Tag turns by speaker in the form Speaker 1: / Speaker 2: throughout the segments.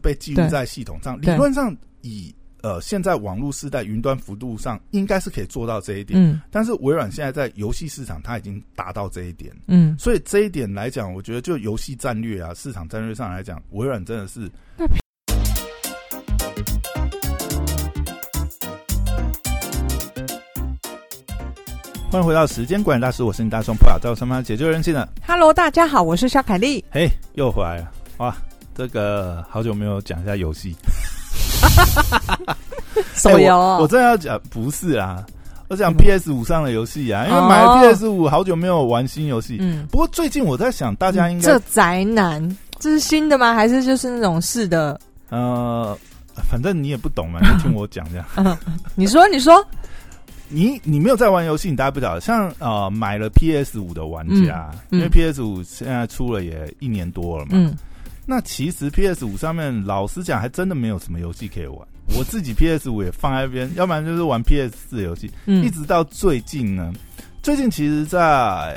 Speaker 1: 被记录在系统上。理论上，以呃现在网络时代云端幅度上，应该是可以做到这一点。嗯，但是微软现在在游戏市场，它已经达到这一点。嗯，所以这一点来讲，我觉得就游戏战略啊，市场战略上来讲，微软真的是。欢迎回到时间管理大师，我是你大双破啊，在我身旁解救人性的。
Speaker 2: Hello，大家好，我是肖凯丽。
Speaker 1: 嘿，又回来了哇！这个好久没有讲一下游戏，
Speaker 2: 手游。
Speaker 1: 我真的要讲，不是啊，我讲 PS 五上的游戏啊，因为买了 PS 五，好久没有玩新游戏。嗯，不过最近我在想，大家应该
Speaker 2: 这宅男，这是新的吗？还是就是那种是的？
Speaker 1: 呃，反正你也不懂嘛，你听我讲这样。
Speaker 2: 你说，你说。
Speaker 1: 你你没有在玩游戏，你大家不晓得。像呃买了 PS 五的玩家，因为 PS 五现在出了也一年多了嘛。嗯，那其实 PS 五上面老实讲，还真的没有什么游戏可以玩。我自己 PS 五也放在一边，要不然就是玩 PS 四游戏。嗯，一直到最近呢，最近其实，在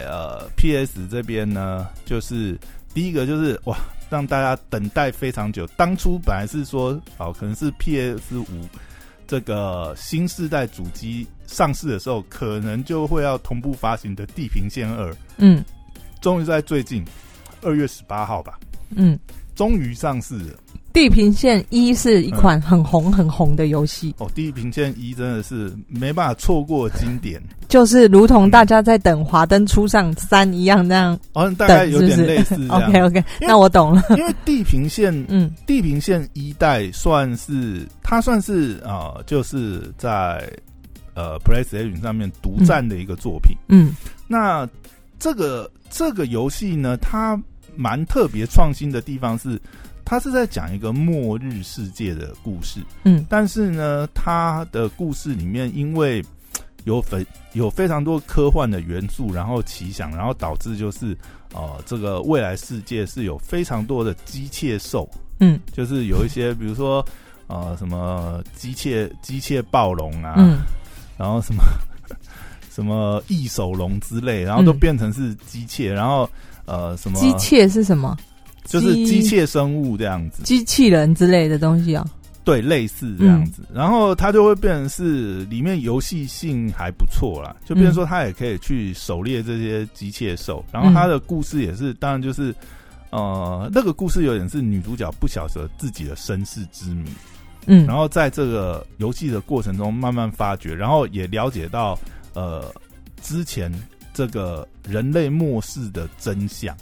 Speaker 1: 呃 PS 这边呢，就是第一个就是哇，让大家等待非常久。当初本来是说哦，可能是 PS 五。这个新世代主机上市的时候，可能就会要同步发行的《地平线二》，嗯，终于在最近二月十八号吧，嗯，终于上市了。
Speaker 2: 《地平线一》是一款很红很红的游戏
Speaker 1: 哦，《地平线一》真的是没办法错过经典，
Speaker 2: 就是如同大家在等《华灯初上三》一样那样，
Speaker 1: 哦，大概有点类似。
Speaker 2: OK OK，那我懂了。
Speaker 1: 因为《地平线》嗯，《地平线一代》算是它算是啊，就是在呃 PlayStation 上面独占的一个作品。嗯，那这个这个游戏呢，它蛮特别创新的地方是。他是在讲一个末日世界的故事，嗯，但是呢，他的故事里面因为有非有非常多科幻的元素，然后奇想，然后导致就是呃，这个未来世界是有非常多的机械兽，嗯，就是有一些比如说呃什么机械机械暴龙啊，嗯，然后什么 什么异手龙之类，然后都变成是机械，然后呃什么？
Speaker 2: 机械是什么？
Speaker 1: 就是机械生物这样子，
Speaker 2: 机器人之类的东西啊，
Speaker 1: 对，类似这样子，然后它就会变成是里面游戏性还不错啦，就变成说它也可以去狩猎这些机械兽，然后它的故事也是，当然就是呃，那个故事有点是女主角不晓得自己的身世之谜，嗯，然后在这个游戏的过程中慢慢发掘，然后也了解到呃之前这个人类末世的真相。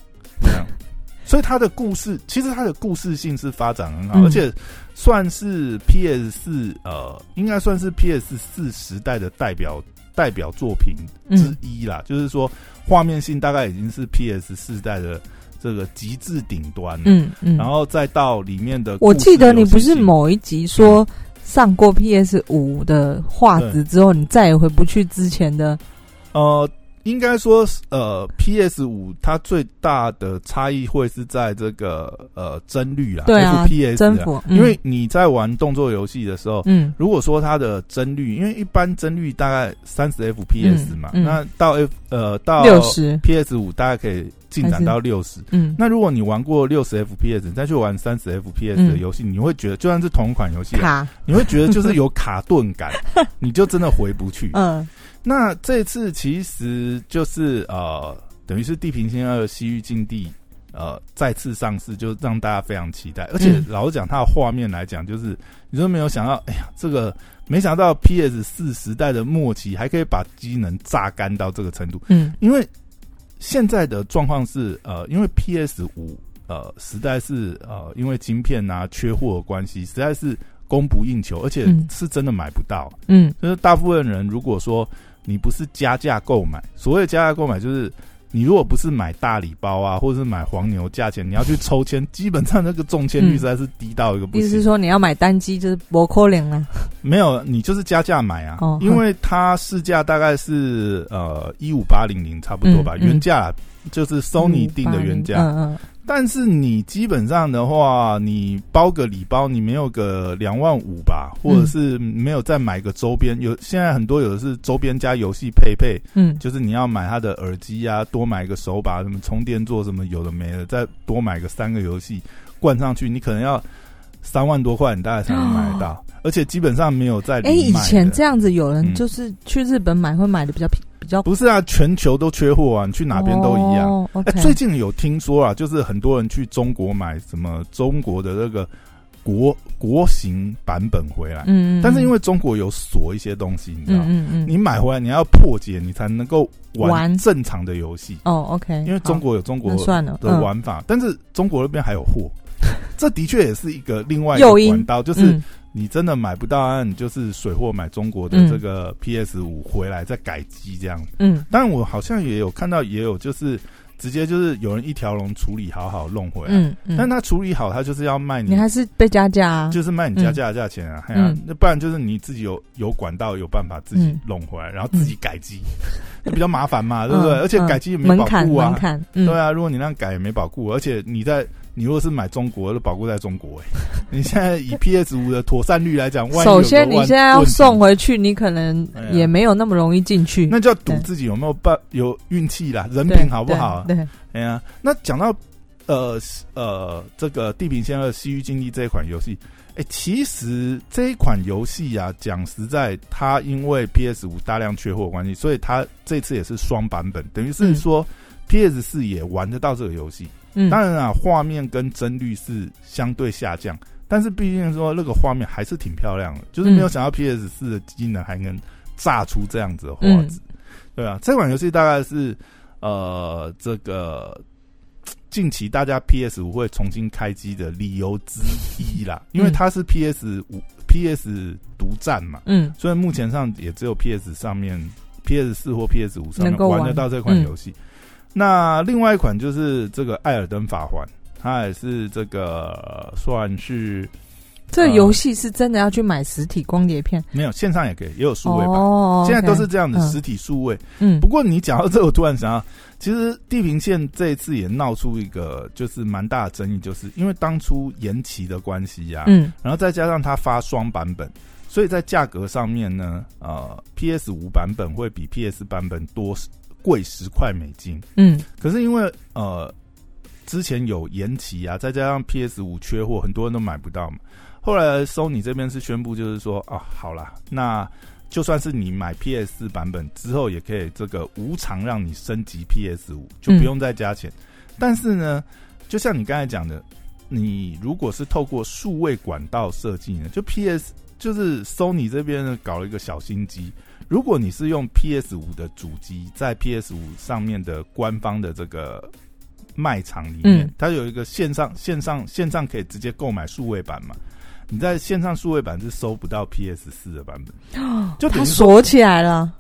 Speaker 1: 所以他的故事，其实他的故事性是发展很好，而且算是 PS 四呃，应该算是 PS 四时代的代表代表作品之一啦。就是说，画面性大概已经是 PS 四代的这个极致顶端。嗯嗯，然后再到里面的，
Speaker 2: 我记得你不是某一集说上过 PS 五的画质之后，你再也回不去之前的
Speaker 1: 呃。应该说，呃，P.S. 五它最大的差异会是在这个呃帧率啦，
Speaker 2: 对啊
Speaker 1: ，P.S.
Speaker 2: 帧幅，
Speaker 1: 因为你在玩动作游戏的时候，嗯，如果说它的帧率，因为一般帧率大概三十 F.P.S. 嘛，那到 F 呃到
Speaker 2: 六十
Speaker 1: P.S. 五大概可以进展到六十，嗯，那如果你玩过六十 F.P.S. 你再去玩三十 F.P.S. 的游戏，你会觉得就算是同款游戏，
Speaker 2: 卡，
Speaker 1: 你会觉得就是有卡顿感，你就真的回不去，嗯。那这次其实就是呃，等于是《地平线二：西域禁地》呃再次上市，就让大家非常期待。而且老实讲，它的画面来讲，就是你说没有想到，哎呀，这个没想到 PS 四时代的末期还可以把机能榨干到这个程度。嗯，因为现在的状况是呃，因为 PS 五呃实在是呃，因为晶片啊缺货的关系，实在是供不应求，而且是真的买不到。嗯，就是大部分人如果说。你不是加价购买，所谓加价购买就是你如果不是买大礼包啊，或者是买黄牛价钱，你要去抽签，基本上那个中签率实在是低到一个不行。
Speaker 2: 意思是说你要买单机就是不可能啊？
Speaker 1: 没有，你就是加价买啊，因为它市价大概是呃一五八零零差不多吧，原价就是 Sony 定的原价。嗯嗯。但是你基本上的话，你包个礼包，你没有个两万五吧，或者是没有再买个周边。有现在很多有的是周边加游戏配配，嗯，就是你要买他的耳机啊，多买个手把，什么充电座什么有的没的，再多买个三个游戏灌上去，你可能要三万多块，你大概才能买得到，而且基本上没有在。
Speaker 2: 哎，以前这样子有人就是去日本买，会买的比较平比较。
Speaker 1: 不是啊，全球都缺货啊，你去哪边都一样。
Speaker 2: 哎，
Speaker 1: 最近有听说啊，就是很多人去中国买什么中国的那个。国国行版本回来，嗯，但是因为中国有锁一些东西，你知道，嗯嗯，你买回来你要破解，你才能够玩正常的游戏。
Speaker 2: 哦，OK，
Speaker 1: 因为中国有中国的玩法，但是中国那边还有货，这的确也是一个另外一个管道，就是你真的买不到啊，你就是水货买中国的这个 PS 五回来再改机这样。嗯，但我好像也有看到，也有就是。直接就是有人一条龙处理好好弄回来，嗯嗯，但他处理好，他就是要卖你，
Speaker 2: 你还是被加价啊？
Speaker 1: 就是卖你加价的价钱啊，嗯，那不然就是你自己有有管道有办法自己弄回来，然后自己改机，那比较麻烦嘛，对不对？而且改机也没保护啊，对啊，如果你那样改也没保护，而且你在。你如果是买中国的，保护在中国哎。你现在以 PS 五的妥善率来讲，
Speaker 2: 首先你现在要送回去，你可能也没有那么容易进去。
Speaker 1: 那就要赌自己有没有办有运气啦，人品好不好？
Speaker 2: 对，
Speaker 1: 哎呀，那讲到呃呃这个《地平线二：西域禁地》这一款游戏，哎，其实这一款游戏啊，讲实在，它因为 PS 五大量缺货关系，所以它这次也是双版本，等于是说 PS 四也玩得到这个游戏。嗯，当然啊，画面跟帧率是相对下降，但是毕竟说那个画面还是挺漂亮的，就是没有想到 PS 四的机能还能炸出这样子的画质，对啊，这款游戏大概是呃这个近期大家 PS 五会重新开机的理由之一啦，因为它是 PS 五 PS 独占嘛，嗯，所以目前上也只有 PS 上面 PS 四或 PS 五上面玩。得到这款游戏。那另外一款就是这个《艾尔登法环》，它也是这个算是
Speaker 2: 这个游戏是真的要去买实体光碟片？
Speaker 1: 没有，线上也可以，也有数位版。哦现在都是这样的实体数位。嗯，不过你讲到这，我突然想到，其实《地平线》这一次也闹出一个就是蛮大的争议，就是因为当初延期的关系呀，嗯，然后再加上它发双版本，所以在价格上面呢，呃，PS 五版本会比 PS 版本多。贵十块美金，嗯，可是因为呃之前有延期啊，再加上 PS 五缺货，很多人都买不到嘛。后来 Sony 这边是宣布，就是说啊，好啦，那就算是你买 PS 四版本之后，也可以这个无偿让你升级 PS 五，就不用再加钱。但是呢，就像你刚才讲的，你如果是透过数位管道设计呢，就 PS 就是 Sony 这边呢搞了一个小心机。如果你是用 PS 五的主机，在 PS 五上面的官方的这个卖场里面，它有一个线上线上线上可以直接购买数位版嘛？你在线上数位版是搜不到 PS 四的版本，就它
Speaker 2: 锁起来了。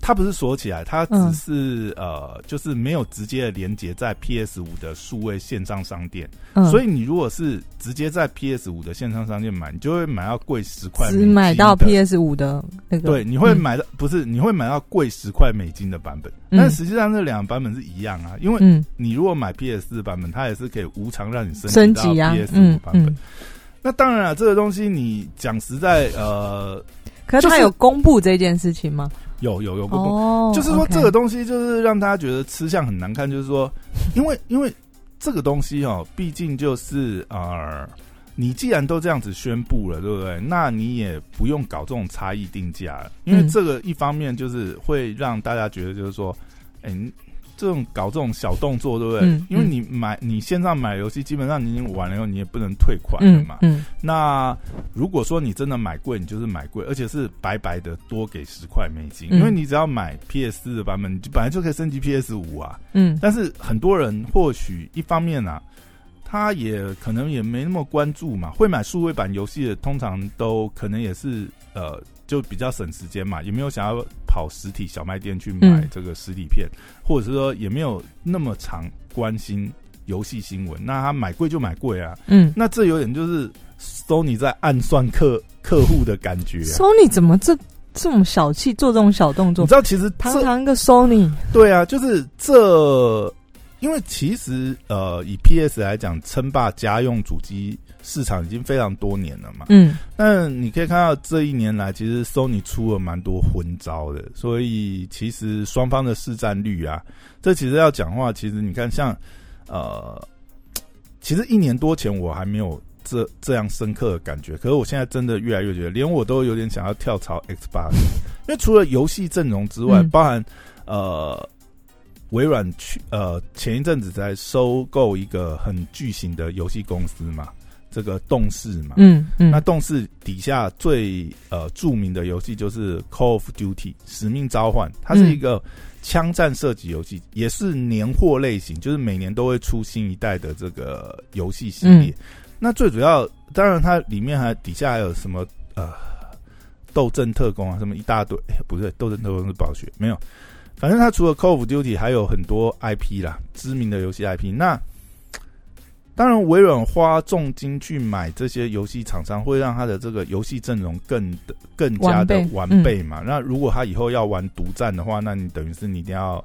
Speaker 1: 它不是锁起来，它只是呃，就是没有直接的连接在 PS 五的数位线上商店。所以你如果是直接在 PS 五的线上商店买，你就会买到贵十块。
Speaker 2: 只买到 PS 五的那个。
Speaker 1: 对，你会买到不是？你会买到贵十块美金的版本。但实际上这两个版本是一样啊，因为你如果买 PS 四版本，它也是可以无偿让你升级到 PS 五版本。那当然了，这个东西你讲实在呃，
Speaker 2: 可是他有公布这件事情吗？
Speaker 1: 有有有过哦，就是说这个东西就是让大家觉得吃相很难看，就是说，因为因为这个东西哦，毕竟就是啊，你既然都这样子宣布了，对不对？那你也不用搞这种差异定价了，因为这个一方面就是会让大家觉得就是说，哎。这种搞这种小动作，对不对？因为你买你线上买游戏，基本上你已经玩了以后，你也不能退款了嘛。那如果说你真的买贵，你就是买贵，而且是白白的多给十块美金，因为你只要买 PS 四的版本，你本来就可以升级 PS 五啊。嗯，但是很多人或许一方面啊，他也可能也没那么关注嘛。会买数位版游戏的，通常都可能也是呃。就比较省时间嘛，也没有想要跑实体小卖店去买这个实体片，或者是说也没有那么常关心游戏新闻，那他买贵就买贵啊。嗯，那这有点就是 Sony 在暗算客客户的感觉。
Speaker 2: Sony 怎么这这么小气，做这种小动作？
Speaker 1: 你知道，其实
Speaker 2: 堂堂个 Sony，
Speaker 1: 对啊，就是这，因为其实呃，以 PS 来讲，称霸家用主机。市场已经非常多年了嘛，嗯，那你可以看到这一年来，其实 Sony 出了蛮多昏招的，所以其实双方的市占率啊，这其实要讲话，其实你看像呃，其实一年多前我还没有这这样深刻的感觉。可是我现在真的越来越觉得，连我都有点想要跳槽 Xbox，因为除了游戏阵容之外，
Speaker 2: 嗯。
Speaker 1: 包含呃微软去呃前一阵子在收购一个很巨型的游戏公司嘛，这个动视嘛，
Speaker 2: 嗯嗯，
Speaker 1: 那动视底下最呃著名的游戏就是 Call of Duty 使命召唤，它是一个枪战射击游戏，也是年货类型，就是每年都会出新一代的这个游戏系列。那最主要，当然它里面还底下还有什么呃斗阵特工啊，什么一大堆，诶不对，斗阵特工是暴雪，没有。反正它除了 Call of Duty 还有很多 IP 啦，知名的游戏 IP。那当然，微软花重金去买这些游戏厂商，会让他的这个游戏阵容更的更加的完
Speaker 2: 完
Speaker 1: 备嘛。那如果他以后要玩独占的话，那你等于是你一定要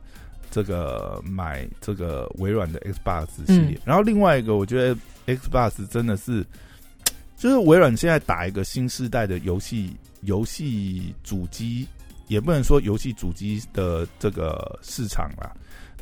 Speaker 1: 这个买这个微软的 Xbox 系列。然后另外一个，我觉得 Xbox 真的是，就是微软现在打一个新时代的游戏游戏主机，也不能说游戏主机的这个市场啦。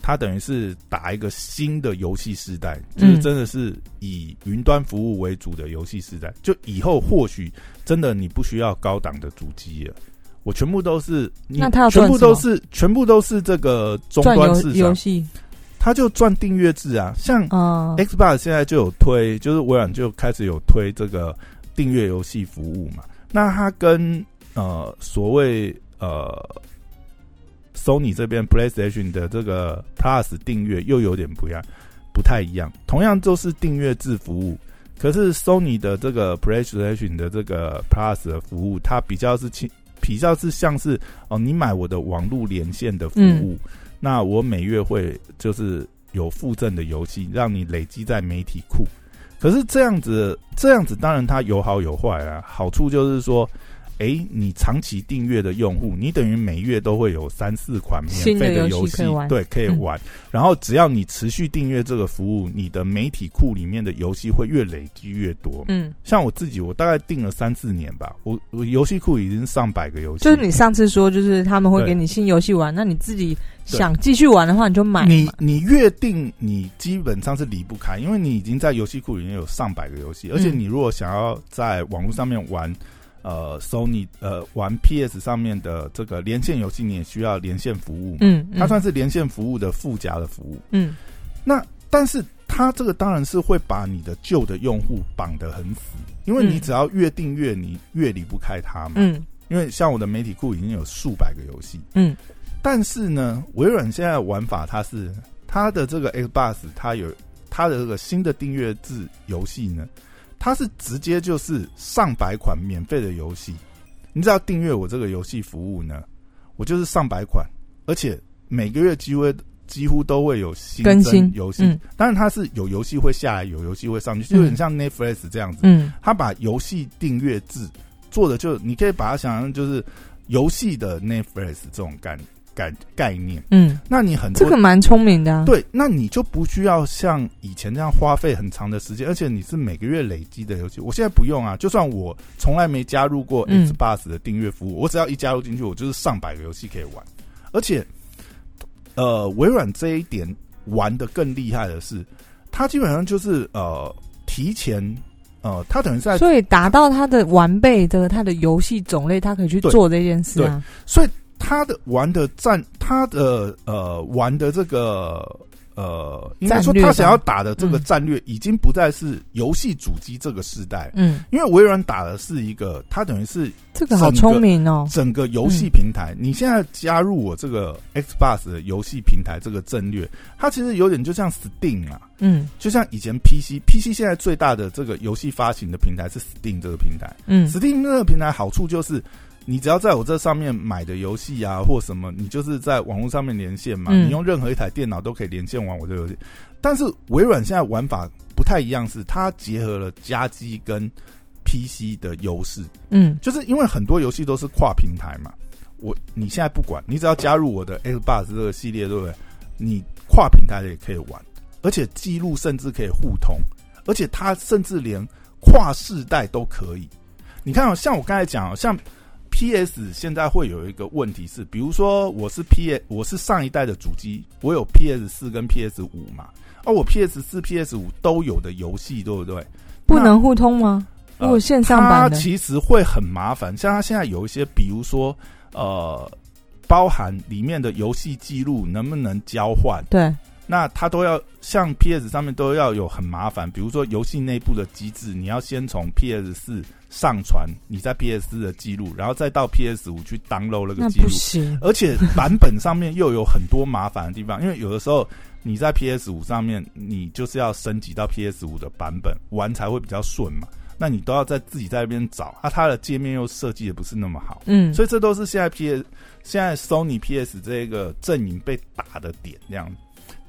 Speaker 1: 它等于是打一个新的游戏时代，就是真的是以云端服务为主的游戏时代。就以后或许真的你不需要高档的主机了，我全部都是，
Speaker 2: 那它要
Speaker 1: 全部都是全部都是这个终端市
Speaker 2: 戏
Speaker 1: 它就赚订阅制啊。像
Speaker 2: 啊
Speaker 1: ，Xbox 现在就有推，就是微软就开始有推这个订阅游戏服务嘛。那它跟呃所谓呃 Sony 这边 PlayStation 的这个 Plus 订阅又有点不一样，不太一样。同样都是订阅制服务，可是 Sony 的这个 PlayStation 的这个 Plus 的服务，它比较是轻，比较是像是哦，你买我的网络连线的服务，那我每月会就是有附赠的游戏，让你累积在媒体库。可是这样子，这样子当然它有好有坏啊。好处就是说，诶，你长期订阅的用户，你等于每月都会有三四款免费的游
Speaker 2: 游戏可以玩
Speaker 1: 对，可以
Speaker 2: 嗯
Speaker 1: 玩。然后只要你持续订阅这个服务，你的媒体库里面的游戏会越累积越多。
Speaker 2: 嗯，
Speaker 1: 像我自己，我大概订了三四年吧，我我游戏库已经上百个游戏。
Speaker 2: 就是你上次说，就是他们会给你新游戏玩，那你自己想继续玩的话，你就买。
Speaker 1: 你你越定你基本上是离不开，因为你已经在游戏库里面有上百个游戏，而且
Speaker 2: 嗯
Speaker 1: 你如果想要在网络上面玩，呃，Sony 呃玩 PS 上面的这个连线游戏，你也需要连线服务，
Speaker 2: 嗯，嗯
Speaker 1: 它算是连线服务的附加的服务。
Speaker 2: 嗯
Speaker 1: 那但是它这个当然是会把你的旧的用户绑得很死，因为你
Speaker 2: 嗯
Speaker 1: 只要越订阅，你越离不开它嘛。
Speaker 2: 嗯
Speaker 1: 因为像我的媒体库已经有数百个游戏，
Speaker 2: 嗯
Speaker 1: 但是呢，微软现在的玩法，它是它的这个 Xbox，它有它的这个新的订阅制游戏呢，它是直接就是上百款免费的游戏，你只要订阅我这个游戏服务呢，我就是上百款，而且每个月几乎几乎都会有新增
Speaker 2: 更新
Speaker 1: 游戏，
Speaker 2: 嗯。
Speaker 1: 当然它是有游戏会下来，有游戏会上去，就有点像 Netflix 这样子，
Speaker 2: 嗯。
Speaker 1: 他把游戏订阅制做的就，你可以把它想象就是游戏的 Netflix 这种概概概念。
Speaker 2: 嗯，
Speaker 1: 那你很
Speaker 2: 这个蛮聪明的啊。
Speaker 1: 对，那你就不需要像以前这样花费很长的时间，而且你是每个月累积的游戏。我现在不用啊，就算我从来没加入过
Speaker 2: 嗯
Speaker 1: Xbox 的订阅服务，我只要一加入进去，我就是上百个游戏可以玩。而且，呃，微软这一点玩的更厉害的是，它基本上就是呃提前。呃，它等于在
Speaker 2: 所以达到它的完备的它的游戏种类，它可以去做这件事啊。
Speaker 1: 所以他的玩的战，他的呃玩的这个呃，应该说他想要打的这个
Speaker 2: 嗯。
Speaker 1: 战略，已经不再是游戏主机这个时代，
Speaker 2: 嗯，
Speaker 1: 因为微软打的是一个，它等于是
Speaker 2: 这个好聪明哦。
Speaker 1: 整个游戏平台。你现在加入我这个 Xbox 的游戏平台这个战略，它其实有点就像 Steam 啊，
Speaker 2: 嗯。
Speaker 1: 就像以前 PC，PC 现在最大的这个游戏发行的平台是 Steam 这个平台。
Speaker 2: 嗯。
Speaker 1: Steam 这个平台好处就是，你只要在我这上面买的游戏啊，或什么，你就是在网络上面连线嘛，
Speaker 2: 嗯
Speaker 1: 你用任何一台电脑都可以连线玩我这游戏。但是微软现在玩法不太一样，是它结合了家机跟 PC 的优势，
Speaker 2: 嗯
Speaker 1: 就是因为很多游戏都是跨平台嘛。我你现在不管，你只要加入我的 Xbox 这个系列，对不对？你跨平台的也可以玩，而且记录甚至可以互通，而且它甚至连跨世代都可以。你看、哦，像我刚才讲哦，像 PS 现在会有一个问题是，比如说我是 PS，我是上一代的主机，我有 PS 四跟 PS 五嘛，而我 PS 四、PS 五都有的游戏，对不对？
Speaker 2: 不能互通吗？如果线上版的，
Speaker 1: 其实会很麻烦。像它现在有一些，比如说呃，包含里面的游戏记录能不能交换？
Speaker 2: 对。
Speaker 1: 那它都要像 PS 上面都要有很麻烦，比如说游戏内部的机制，你要先从 PS 四上传你在 PS 四的记录，然后再到 PS 五去 download 那个记录，而且版本上面又有很多麻烦的地方，因为有的时候你在 PS 五上面，你就是要升级到 PS 五的版本玩才会比较顺嘛，那你都要在自己在那边找，啊，它的界面又设计的不是那么好，嗯，所以这都是现在 PS 现在 Sony PS 这个阵营被打的点这样。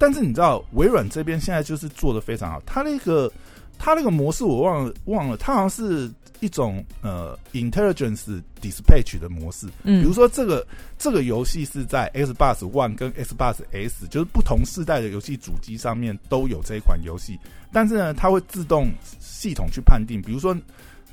Speaker 1: 但是你知道，微软这边现在就是做的非常好。它那个，它那个模式我忘了忘了，它好像是一种呃 intelligence dispatch 的模式。嗯，比如说这个这个游戏是在 Xbox One 跟 Xbox S，就是不同世代的游戏主机上面都有这一款游戏。但是呢，它会自动系统去判定，比如说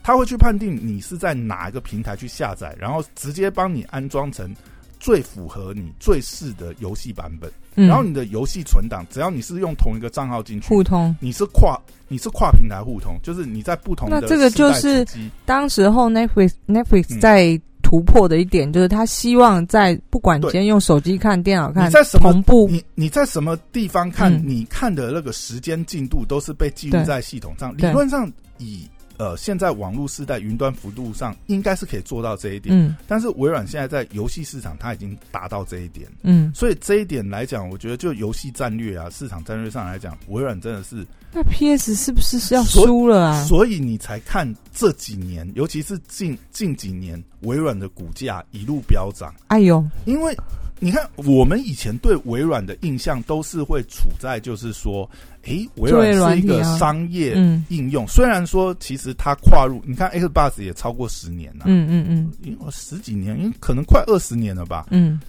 Speaker 1: 它会去判定你是在哪一个平台去下载，然后直接帮你安装成最符合你最适的游戏版本。然后你的游戏存档，只要你是用同一个账号进去
Speaker 2: 互通，
Speaker 1: 你是跨你是跨平台互通，就是你在不同的
Speaker 2: 那这个就是当时候 Netflix Netflix 在突破的一点，就是他希望在不管今天用手机看、电脑看，
Speaker 1: 你在什
Speaker 2: 么同步，
Speaker 1: 你你在什么地方看，你看的那个时间进度都是被记录在系统上。理论上以呃，现在网络时代云端幅度上应该是可以做到这一点，嗯，但是微软现在在游戏市场它已经达到这一点，嗯，所以这一点来讲，我觉得就游戏战略啊，市场战略上来讲，微软真的是
Speaker 2: 那 PS 是不是是要输了啊？
Speaker 1: 所以你才看这几年，尤其是近近几年，微软的股价一路飙涨。
Speaker 2: 哎呦，
Speaker 1: 因为。你看，我们以前对微软的印象都是会处在就是说，诶，微软是一个商业应用。虽然说，其实它跨入，你看 Xbox 也超过十年了，嗯嗯嗯，因为十几年，因为可能快二十年了吧，嗯。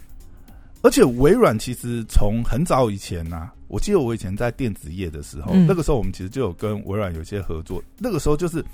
Speaker 1: 而且微软其实从很早以前呢，我记得我以前在电子业的时候，那个时候我们其实就有跟微软有些合作。那个时候就是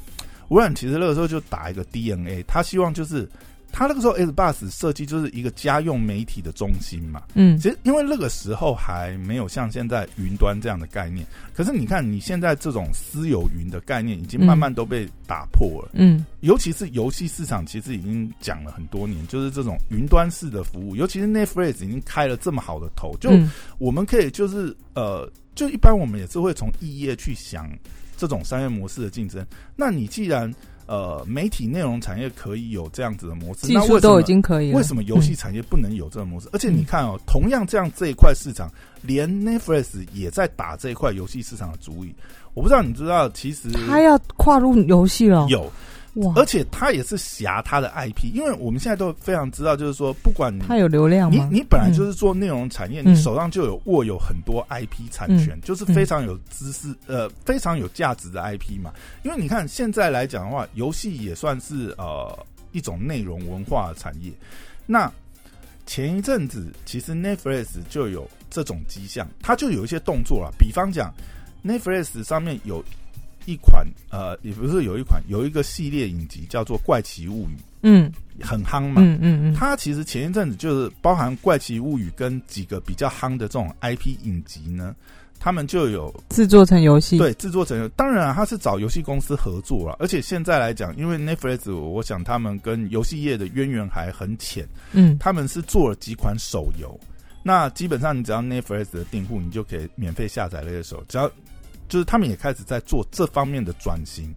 Speaker 1: 微软其实那个时候就打一个 DNA，他希望就是。他那个时候 S bus 设计就是一个家用媒体的中心嘛，嗯，其实因为那个时候还没有像现在云端这样的概念，可是你看你现在这种私有云的概念已经慢慢都被打破了，嗯，尤其是游戏市场其实已经讲了很多年，就是这种云端式的服务，尤其是 Netflix 已经开了这么好的头，就我们可以就是呃，就一般我们也是会从异业去想这种商业模式的竞争，那你既然呃，媒体内容产业可以有这样子的模式，
Speaker 2: 技术都已经可以。
Speaker 1: 为什么游戏产业不能有这种模式？而且你看哦，同样这样这一块市场，连 Netflix 也在打这一块游戏市场的主意。我不知道你知道，其实
Speaker 2: 他要跨入游戏了。
Speaker 1: 有。而且他也是挟他的 IP，因为我们现在都非常知道，就是说，不管你
Speaker 2: 他有流量
Speaker 1: 吗？你你本来就是做内容产业，你手上就有握有很多 IP 产权，就是非常有知识呃非常有价值的 IP 嘛。因为你看现在来讲的话，游戏也算是呃一种内容文化产业。那前一阵子其实 Netflix 就有这种迹象，它就有一些动作了。比方讲，Netflix 上面有。一款呃，也不是有一款有一个系列影集叫做《怪奇物语》，嗯，很夯嘛，嗯嗯嗯。它其实前一阵子就是包含《怪奇物语》跟几个比较夯的这种 IP 影集呢，他们就有
Speaker 2: 制作成游戏，
Speaker 1: 对，制作成。当然啊，他是找游戏公司合作了，而且现在来讲，因为 Netflix，我想他们跟游戏业的渊源还很浅，嗯，他们是做了几款手游，那基本上你只要 Netflix 的订户，你就可以免费下载那些手，只要。就是他们也开始在做这方面的转型，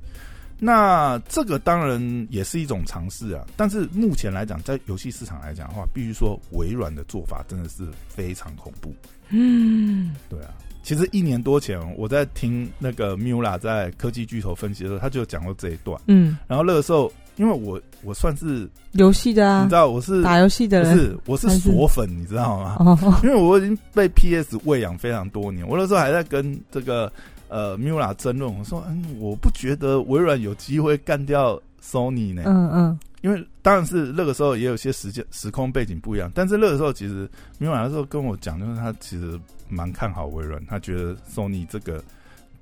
Speaker 1: 那这个当然也是一种尝试啊。但是目前来讲，在游戏市场来讲的话，必须说微软的做法真的是非常恐怖。嗯，对啊。其实一年多前，我在听那个 Mula 在科技巨头分析的时候，他就讲过这一段。嗯，然后那个时候，因为我我算是
Speaker 2: 游戏的啊，
Speaker 1: 你知道我是
Speaker 2: 打游戏的，
Speaker 1: 不是我是锁粉，你知道吗？哦，因为我已经被 PS 喂养非常多年，我那时候还在跟这个。呃，Mula 争论，我说，嗯，我不觉得微软有机会干掉 Sony 呢。嗯嗯，因为当然是那个时候也有些时间时空背景不一样，但是那个时候其实 Mula 那时候跟我讲，就是他其实蛮看好微软，他觉得 Sony 这个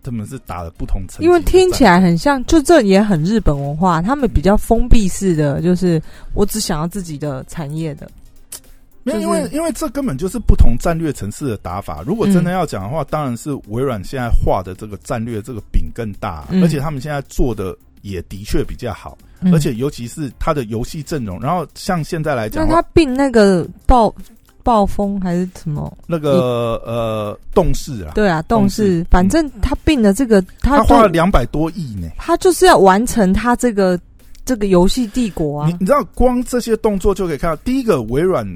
Speaker 1: 他们是打了不同层，
Speaker 2: 因为听起来很像，就这也很日本文化，他们比较封闭式的，就是我只想要自己的产业的。
Speaker 1: 没有，因为因为这根本就是不同战略层次的打法。如果真的要讲的话，当然是微软现在画的这个战略这个饼更大，而且他们现在做的也的确比较好，而且尤其是他的游戏阵容。然后像现在来讲，
Speaker 2: 那他并那个暴暴风还是什么
Speaker 1: 那个呃动视啊？
Speaker 2: 对啊，动视，反正他并的这个
Speaker 1: 他花了两百多亿呢，
Speaker 2: 他就是要完成他这个。这个游戏帝国啊，
Speaker 1: 你你知道，光这些动作就可以看到，第一个微软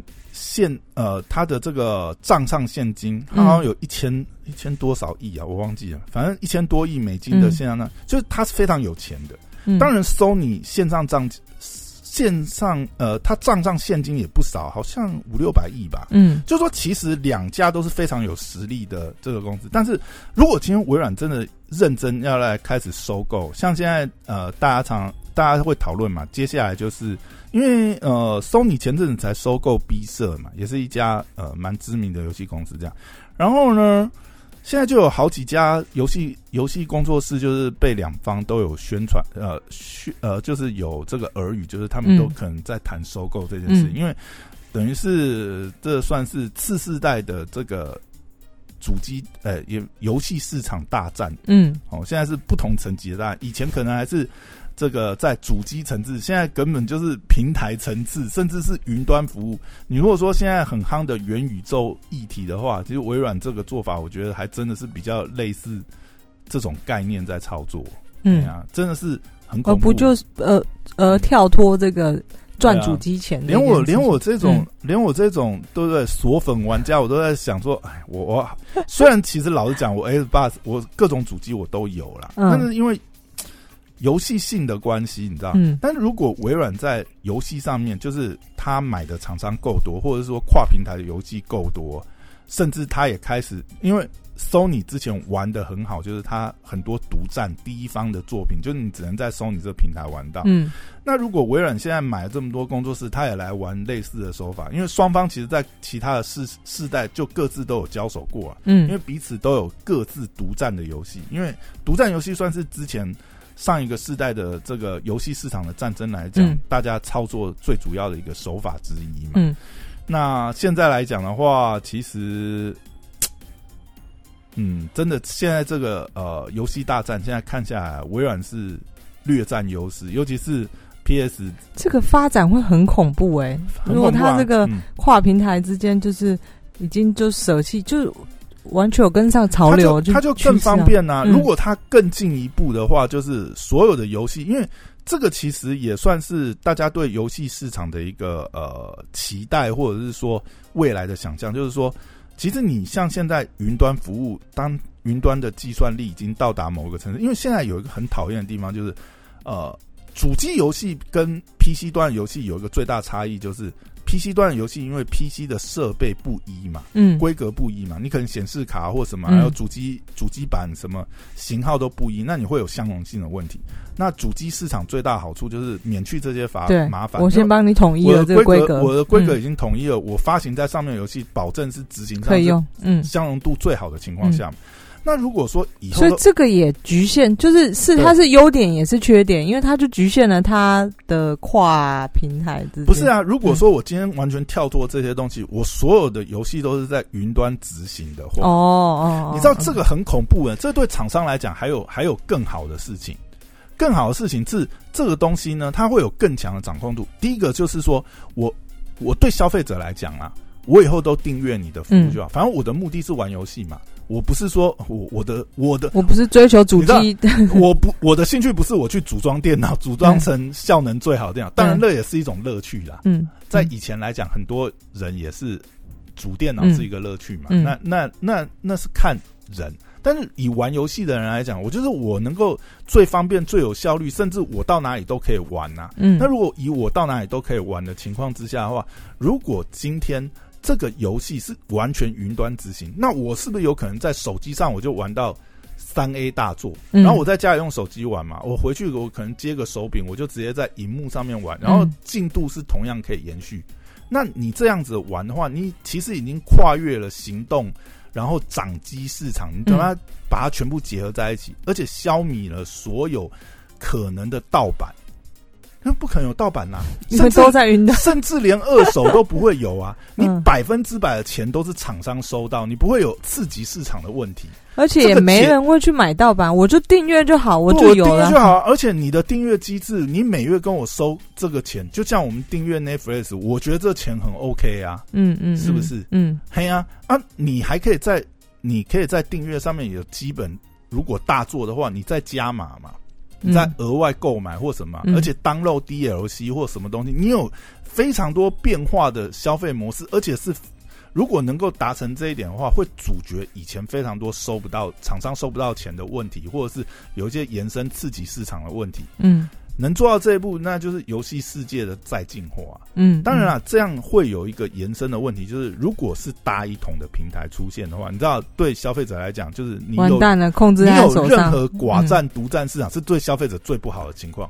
Speaker 1: 现呃，他的这个账上现金好像有一千一千多少亿啊，我忘记了，反正一千多亿美金的现上呢，就是他是非常有钱的。当然，Sony 线上账线上呃，他账上现金也不少，好像五六百亿吧。嗯，就说其实两家都是非常有实力的这个公司，但是如果今天微软真的认真要来开始收购，像现在呃，大家常。大家会讨论嘛？接下来就是因为呃，Sony 前阵子才收购 B 社嘛，也是一家呃蛮知名的游戏公司。这样，然后呢，现在就有好几家游戏游戏工作室，就是被两方都有宣传呃宣呃，就是有这个耳语，就是他们都可能在谈收购这件事。因为等于是这算是次世代的这个主机呃游游戏市场大战。嗯，哦，现在是不同层级的大，以前可能还是。这个在主机层次，现在根本就是平台层次，甚至是云端服务。你如果说现在很夯的元宇宙议题的话，其实微软这个做法，我觉得还真的是比较类似这种概念在操作。嗯啊，真的是很恐
Speaker 2: 怖。不就是呃呃跳脱这个赚主机钱？
Speaker 1: 连我连我这种连我这种对不对锁粉玩家，我都在想说，哎，我我虽然其实老实讲，我 S 八我各种主机我都有了，但是因为。游戏性的关系，你知道？嗯。但如果微软在游戏上面，就是他买的厂商够多，或者说跨平台的游戏够多，甚至他也开始，因为 Sony 之前玩的很好，就是他很多独占第一方的作品，就是你只能在 Sony 这个平台玩到。嗯。那如果微软现在买了这么多工作室，他也来玩类似的手法，因为双方其实在其他的世世代就各自都有交手过啊。嗯。因为彼此都有各自独占的游戏，因为独占游戏算是之前。上一个世代的这个游戏市场的战争来讲，大家操作最主要的一个手法之一嘛。嗯，那现在来讲的话，其实，嗯，真的现在这个呃游戏大战，现在看下来，微软是略占优势，尤其是 PS
Speaker 2: 这个发展会很恐怖哎。如果它这个跨平台之间就是已经就舍弃就。完全有跟上潮流，
Speaker 1: 它就更方便呐。如果它更进一步的话，就是所有的游戏，因为这个其实也算是大家对游戏市场的一个呃期待，或者是说未来的想象。就是说，其实你像现在云端服务，当云端的计算力已经到达某个程度，因为现在有一个很讨厌的地方，就是呃，主机游戏跟 PC 端游戏有一个最大差异，就是。PC 端的游戏，因为 PC 的设备不一嘛，嗯，规格不一嘛，你可能显示卡或什么，还有主机主机板什么型号都不一，那你会有相容性的问题。那主机市场最大好处就是免去这些麻麻烦。
Speaker 2: 我先帮你统一了这个规格，
Speaker 1: 我的规格已经统一了，我发行在上面游戏，保证是执行上
Speaker 2: 可以用，
Speaker 1: 嗯，相容度最好的情况下。那如果说以后，
Speaker 2: 所以这个也局限，就是是它是优点也是缺点，因为它就局限了它的跨平台。
Speaker 1: 不是啊，如果说我今天完全跳脱这些东西，我所有的游戏都是在云端执行的话，哦哦，你知道这个很恐怖的。这对厂商来讲，还有还有更好的事情，更好的事情是这个东西呢，它会有更强的掌控度。第一个就是说我我对消费者来讲啊，我以后都订阅你的服务就好，反正我的目的是玩游戏嘛。我不是说我我的我的
Speaker 2: 我不是追求主机，
Speaker 1: 我不我的兴趣不是我去组装电脑，组装成效能最好的电脑。当然，那也是一种乐趣啦。嗯，在以前来讲，很多人也是组电脑是一个乐趣嘛。那那那那是看人，但是以玩游戏的人来讲，我就是我能够最方便、最有效率，甚至我到哪里都可以玩呐。嗯，那如果以我到哪里都可以玩的情况之下的话，如果今天。这个游戏是完全云端执行，那我是不是有可能在手机上我就玩到三 A 大作？然后我在家里用手机玩嘛，我回去我可能接个手柄，我就直接在荧幕上面玩，然后进度是同样可以延续。那你这样子玩的话，你其实已经跨越了行动，然后掌机市场，你等它把它全部结合在一起，而且消弭了所有可能的盗版。那不可能有盗版呐，
Speaker 2: 你们都在云端，
Speaker 1: 甚至连二手都不会有啊！你百分之百的钱都是厂商收到，你不会有刺激市场的问题，
Speaker 2: 而且也没人会去买盗版，我就订阅就好，我就有
Speaker 1: 了就好。而且你的订阅机制，你每月跟我收这个钱，就像我们订阅 Netflix，我觉得这钱很 OK 啊，嗯嗯，是不是？嗯，嘿呀啊，你还可以在你可以在订阅上面有基本，如果大做的话，你再加码嘛。在额外购买或什么，而且当漏 DLC 或什么东西，你有非常多变化的消费模式，而且是如果能够达成这一点的话，会阻绝以前非常多收不到厂商收不到钱的问题，或者是有一些延伸刺激市场的问题。嗯。能做到这一步，那就是游戏世界的再进化。嗯，当然了，这样会有一个延伸的问题，就是如果是大一统的平台出现的话，你知道，对消费者来讲，就是你
Speaker 2: 完蛋了，控制
Speaker 1: 你有任何寡占、独占市场，是对消费者最不好的情况。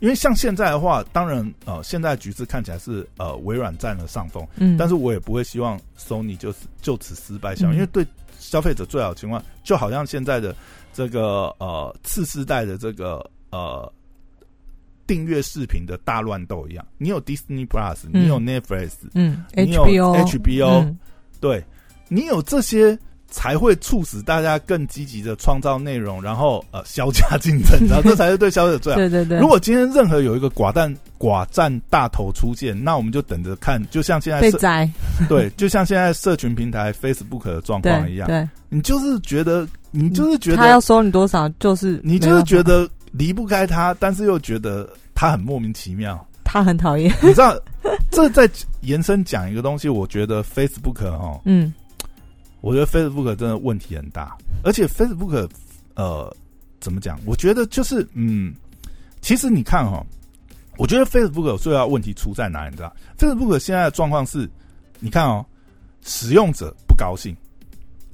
Speaker 1: 因为像现在的话，当然，呃，现在局势看起来是呃微软占了上风，嗯，但是我也不会希望 Sony 就是就此失败，想，因为对消费者最好的情况，就好像现在的这个呃次世代的这个呃。订阅视频的大乱斗一样，你有 Disney Plus，你有 Netflix，嗯，你有 HBO，对，你有这些才会促使大家更积极的创造内容，然后呃，销价竞争，然后这才是对消费者最好。
Speaker 2: 对对对。
Speaker 1: 如果今天任何有一个寡占寡占大头出现，那我们就等着看，就像现在
Speaker 2: 被宰，
Speaker 1: 对，就像现在社群平台 Facebook 的状况一样，
Speaker 2: 对，
Speaker 1: 你就是觉得，你就是觉得
Speaker 2: 他要收你多少，就是
Speaker 1: 你就是觉得。离不开他，但是又觉得他很莫名其妙。
Speaker 2: 他很讨厌，
Speaker 1: 你知道？这在延伸讲一个东西，我觉得 Facebook 哦，嗯，我觉得 Facebook 真的问题很大。而且 Facebook 呃，怎么讲？我觉得就是嗯，其实你看哈，我觉得 Facebook 最大问题出在哪？你知道？Facebook 现在的状况是，你看哦，使用者不高兴。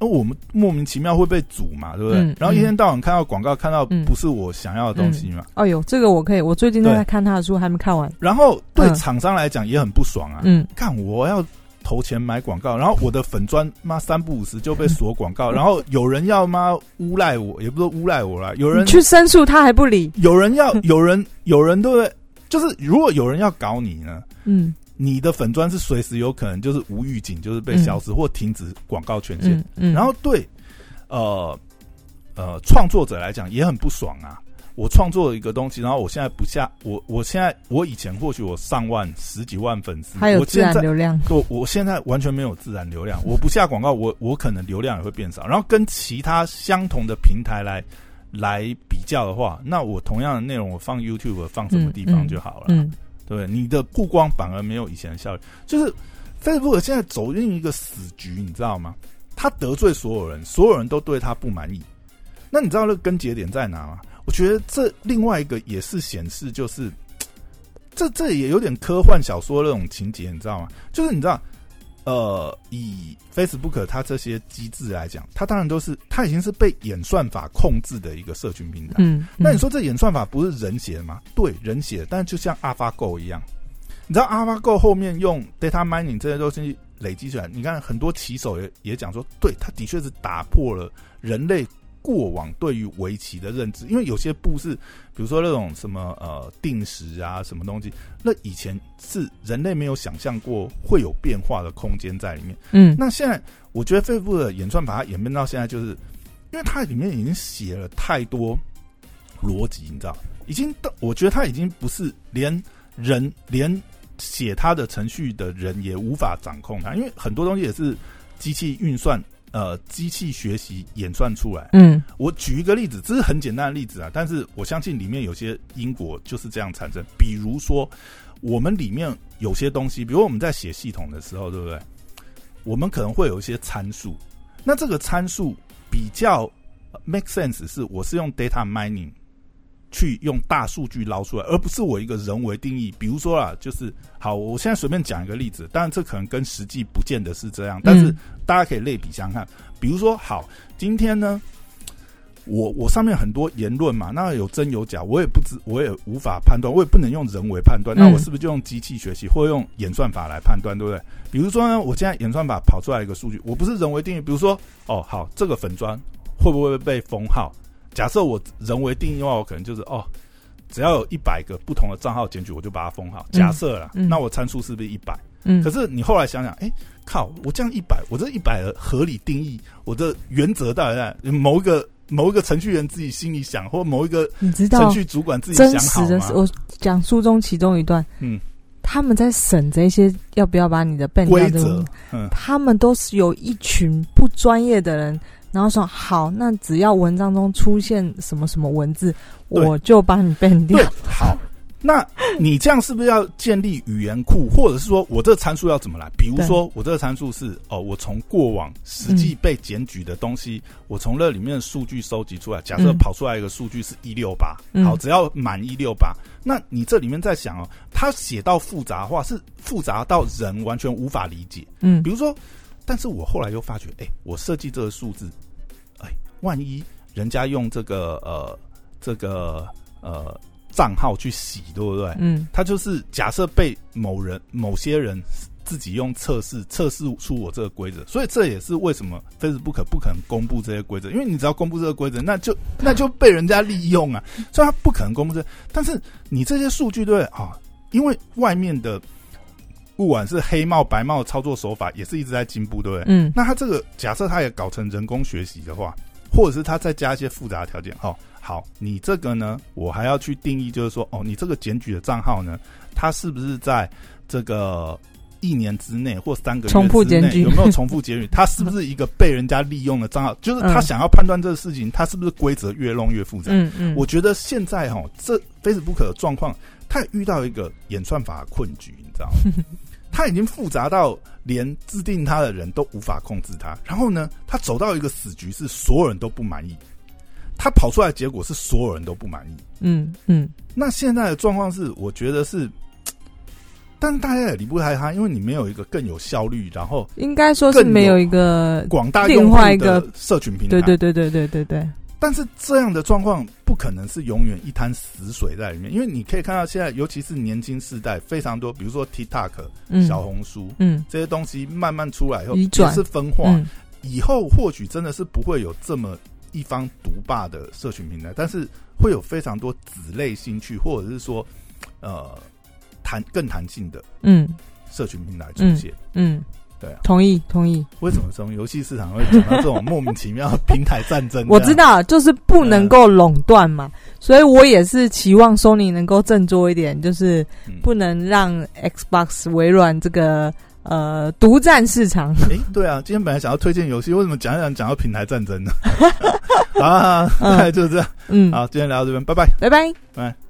Speaker 1: 那我们莫名其妙会被阻嘛，对不对？然后一天到晚看到广告，看到不是我想要的东西嘛。
Speaker 2: 哎呦，这个我可以，我最近都在看他的书，还没看完。
Speaker 1: 然后对厂商来讲也很不爽啊。嗯，看我要投钱买广告，然后我的粉砖妈三不五十就被锁广告，然后有人要妈诬赖我，也不是诬赖我了，有人
Speaker 2: 去申诉他还不理，
Speaker 1: 有人要有人有人对不对？就是如果有人要搞你呢？嗯。你的粉砖是随时有可能就是无预警，就是被消失或停止广告权限。然后对，呃呃，创作者来讲也很不爽啊！我创作了一个东西，然后我现在不下我，我现在我以前或许我上万、十几万粉丝，
Speaker 2: 还有自然流量。
Speaker 1: 我我现在完全没有自然流量，我不下广告，我我可能流量也会变少。然后跟其他相同的平台来来比较的话，那我同样的内容我放 YouTube 放什么地方就好了。对，你的曝光反而没有以前的效率。就是 Facebook 现在走进一个死局，你知道吗？他得罪所有人，所有人都对他不满意。那你知道那个根节点在哪吗？我觉得这另外一个也是显示，就是这这也有点科幻小说那种情节，你知道吗？就是你知道。呃，以 Facebook 它这些机制来讲，它当然都是它已经是被演算法控制的一个社群平台。嗯，那你说这演算法不是人写的吗？对，人写的，但是就像 AlphaGo 一样，你知道 AlphaGo 后面用 data mining 这些东西累积起来，你看很多棋手也也讲说，对，它的确是打破了人类。过往对于围棋的认知，因为有些步是，比如说那种什么呃定时啊，什么东西，那以前是人类没有想象过会有变化的空间在里面。嗯，那现在我觉得肺部的演算法它演变到现在，就是因为它里面已经写了太多逻辑，你知道，已经到我觉得它已经不是连人连写它的程序的人也无法掌控它，因为很多东西也是机器运算。呃，机器学习演算出来。嗯，我举一个例子，这是很简单的例子啊，但是我相信里面有些因果就是这样产生。比如说，我们里面有些东西，比如我们在写系统的时候，对不对？我们可能会有一些参数，那这个参数比较 make sense，是我是用 data mining。去用大数据捞出来，而不是我一个人为定义。比如说啊，就是好，我现在随便讲一个例子，当然这可能跟实际不见得是这样，但是大家可以类比相看。比如说，好，今天呢，我我上面很多言论嘛，那有真有假，我也不知，我也无法判断，我也不能用人为判断，那我是不是就用机器学习或用演算法来判断，对不对？比如说呢，我现在演算法跑出来一个数据，我不是人为定义，比如说，哦，好，这个粉砖会不会被封号？假设我人为定义的话，我可能就是哦，只要有一百个不同的账号检举，我就把它封号。假设了，那我参数是不是一百？嗯，可是你后来想想，哎，靠，我这样一百，我这一百的合理定义，我的原则到底在某一个某一个程序员自己心里想，或某一个
Speaker 2: 你知道
Speaker 1: 程序主管自己想好
Speaker 2: 的？我讲书中其中一段，嗯，他们在审这些要不要把你的笨
Speaker 1: 规则，
Speaker 2: 嗯，他们都是有一群不专业的人，然后说好，那只要文章中出现什么什么文字，我就把你变掉。
Speaker 1: 好。那你这样是不是要建立语言库，或者是说我这个参数要怎么来？比如说我这个参数是哦，我从过往实际被检举的东西，我从那里面的数据收集出来。假设跑出来一个数据是一六八，好，只要满一六八，那你这里面在想哦，它写到复杂化是复杂到人完全无法理解。嗯，比如说，但是我后来又发觉，哎，我设计这个数字，哎，万一人家用这个呃这个呃。账号去洗，对不对？嗯，他就是假设被某人、某些人自己用测试测试出我这个规则，所以这也是为什么 Facebook 不可能公布这些规则，因为你只要公布这个规则，那就那就被人家利用啊，所以他不可能公布这。但是你这些数据对啊，因为外面的不管是黑帽白帽操作手法也是一直在进步，对不对？嗯，那他这个假设他也搞成人工学习的话，或者是他再加一些复杂条件，哈。好，你这个呢，我还要去定义，就是说，哦，你这个检举的账号呢，它是不是在这个一年之内或三个月之内有没有重复检举？它是不是一个被人家利用的账号？就是他想要判断这个事情，它是不是规则越弄越复杂？嗯嗯，我觉得现在哈，这 Facebook 的状况，它遇到一个演算法困局，你知道吗？它已经复杂到连制定他的人都无法控制他，然后呢，他走到一个死局，是所有人都不满意。他跑出来的结果是所有人都不满意。嗯嗯，那现在的状况是，我觉得是，但是大家也离不开他，因为你没有一个更有效率，然后
Speaker 2: 应该说是没有一个
Speaker 1: 广大另外一个社群平台。
Speaker 2: 对对对对对对对。
Speaker 1: 但是这样的状况不可能是永远一滩死水在里面，因为你可以看到现在，尤其是年轻世代非常多，比如说 TikTok、小红书，嗯，这些东西慢慢出来以后，也是分化。以后或许真的是不会有这么。一方独霸的社群平台，但是会有非常多子类兴趣，或者是说，呃，弹更弹性的嗯社群平台出现嗯对啊，
Speaker 2: 同意同意。
Speaker 1: 为什么从游戏市场会讲到这种莫名其妙的平台战争？
Speaker 2: 我知道，就是不能够垄断嘛，所以我也是期望 Sony 能够振作一点，就是不能让 Xbox 微软这个。呃，独占市场。
Speaker 1: 哎，对啊，今天本来想要推荐游戏，为什么讲一讲讲到平台战争呢？啊，大概 就是这样。嗯，好，今天聊到这边，拜拜，
Speaker 2: 拜拜，
Speaker 1: 拜。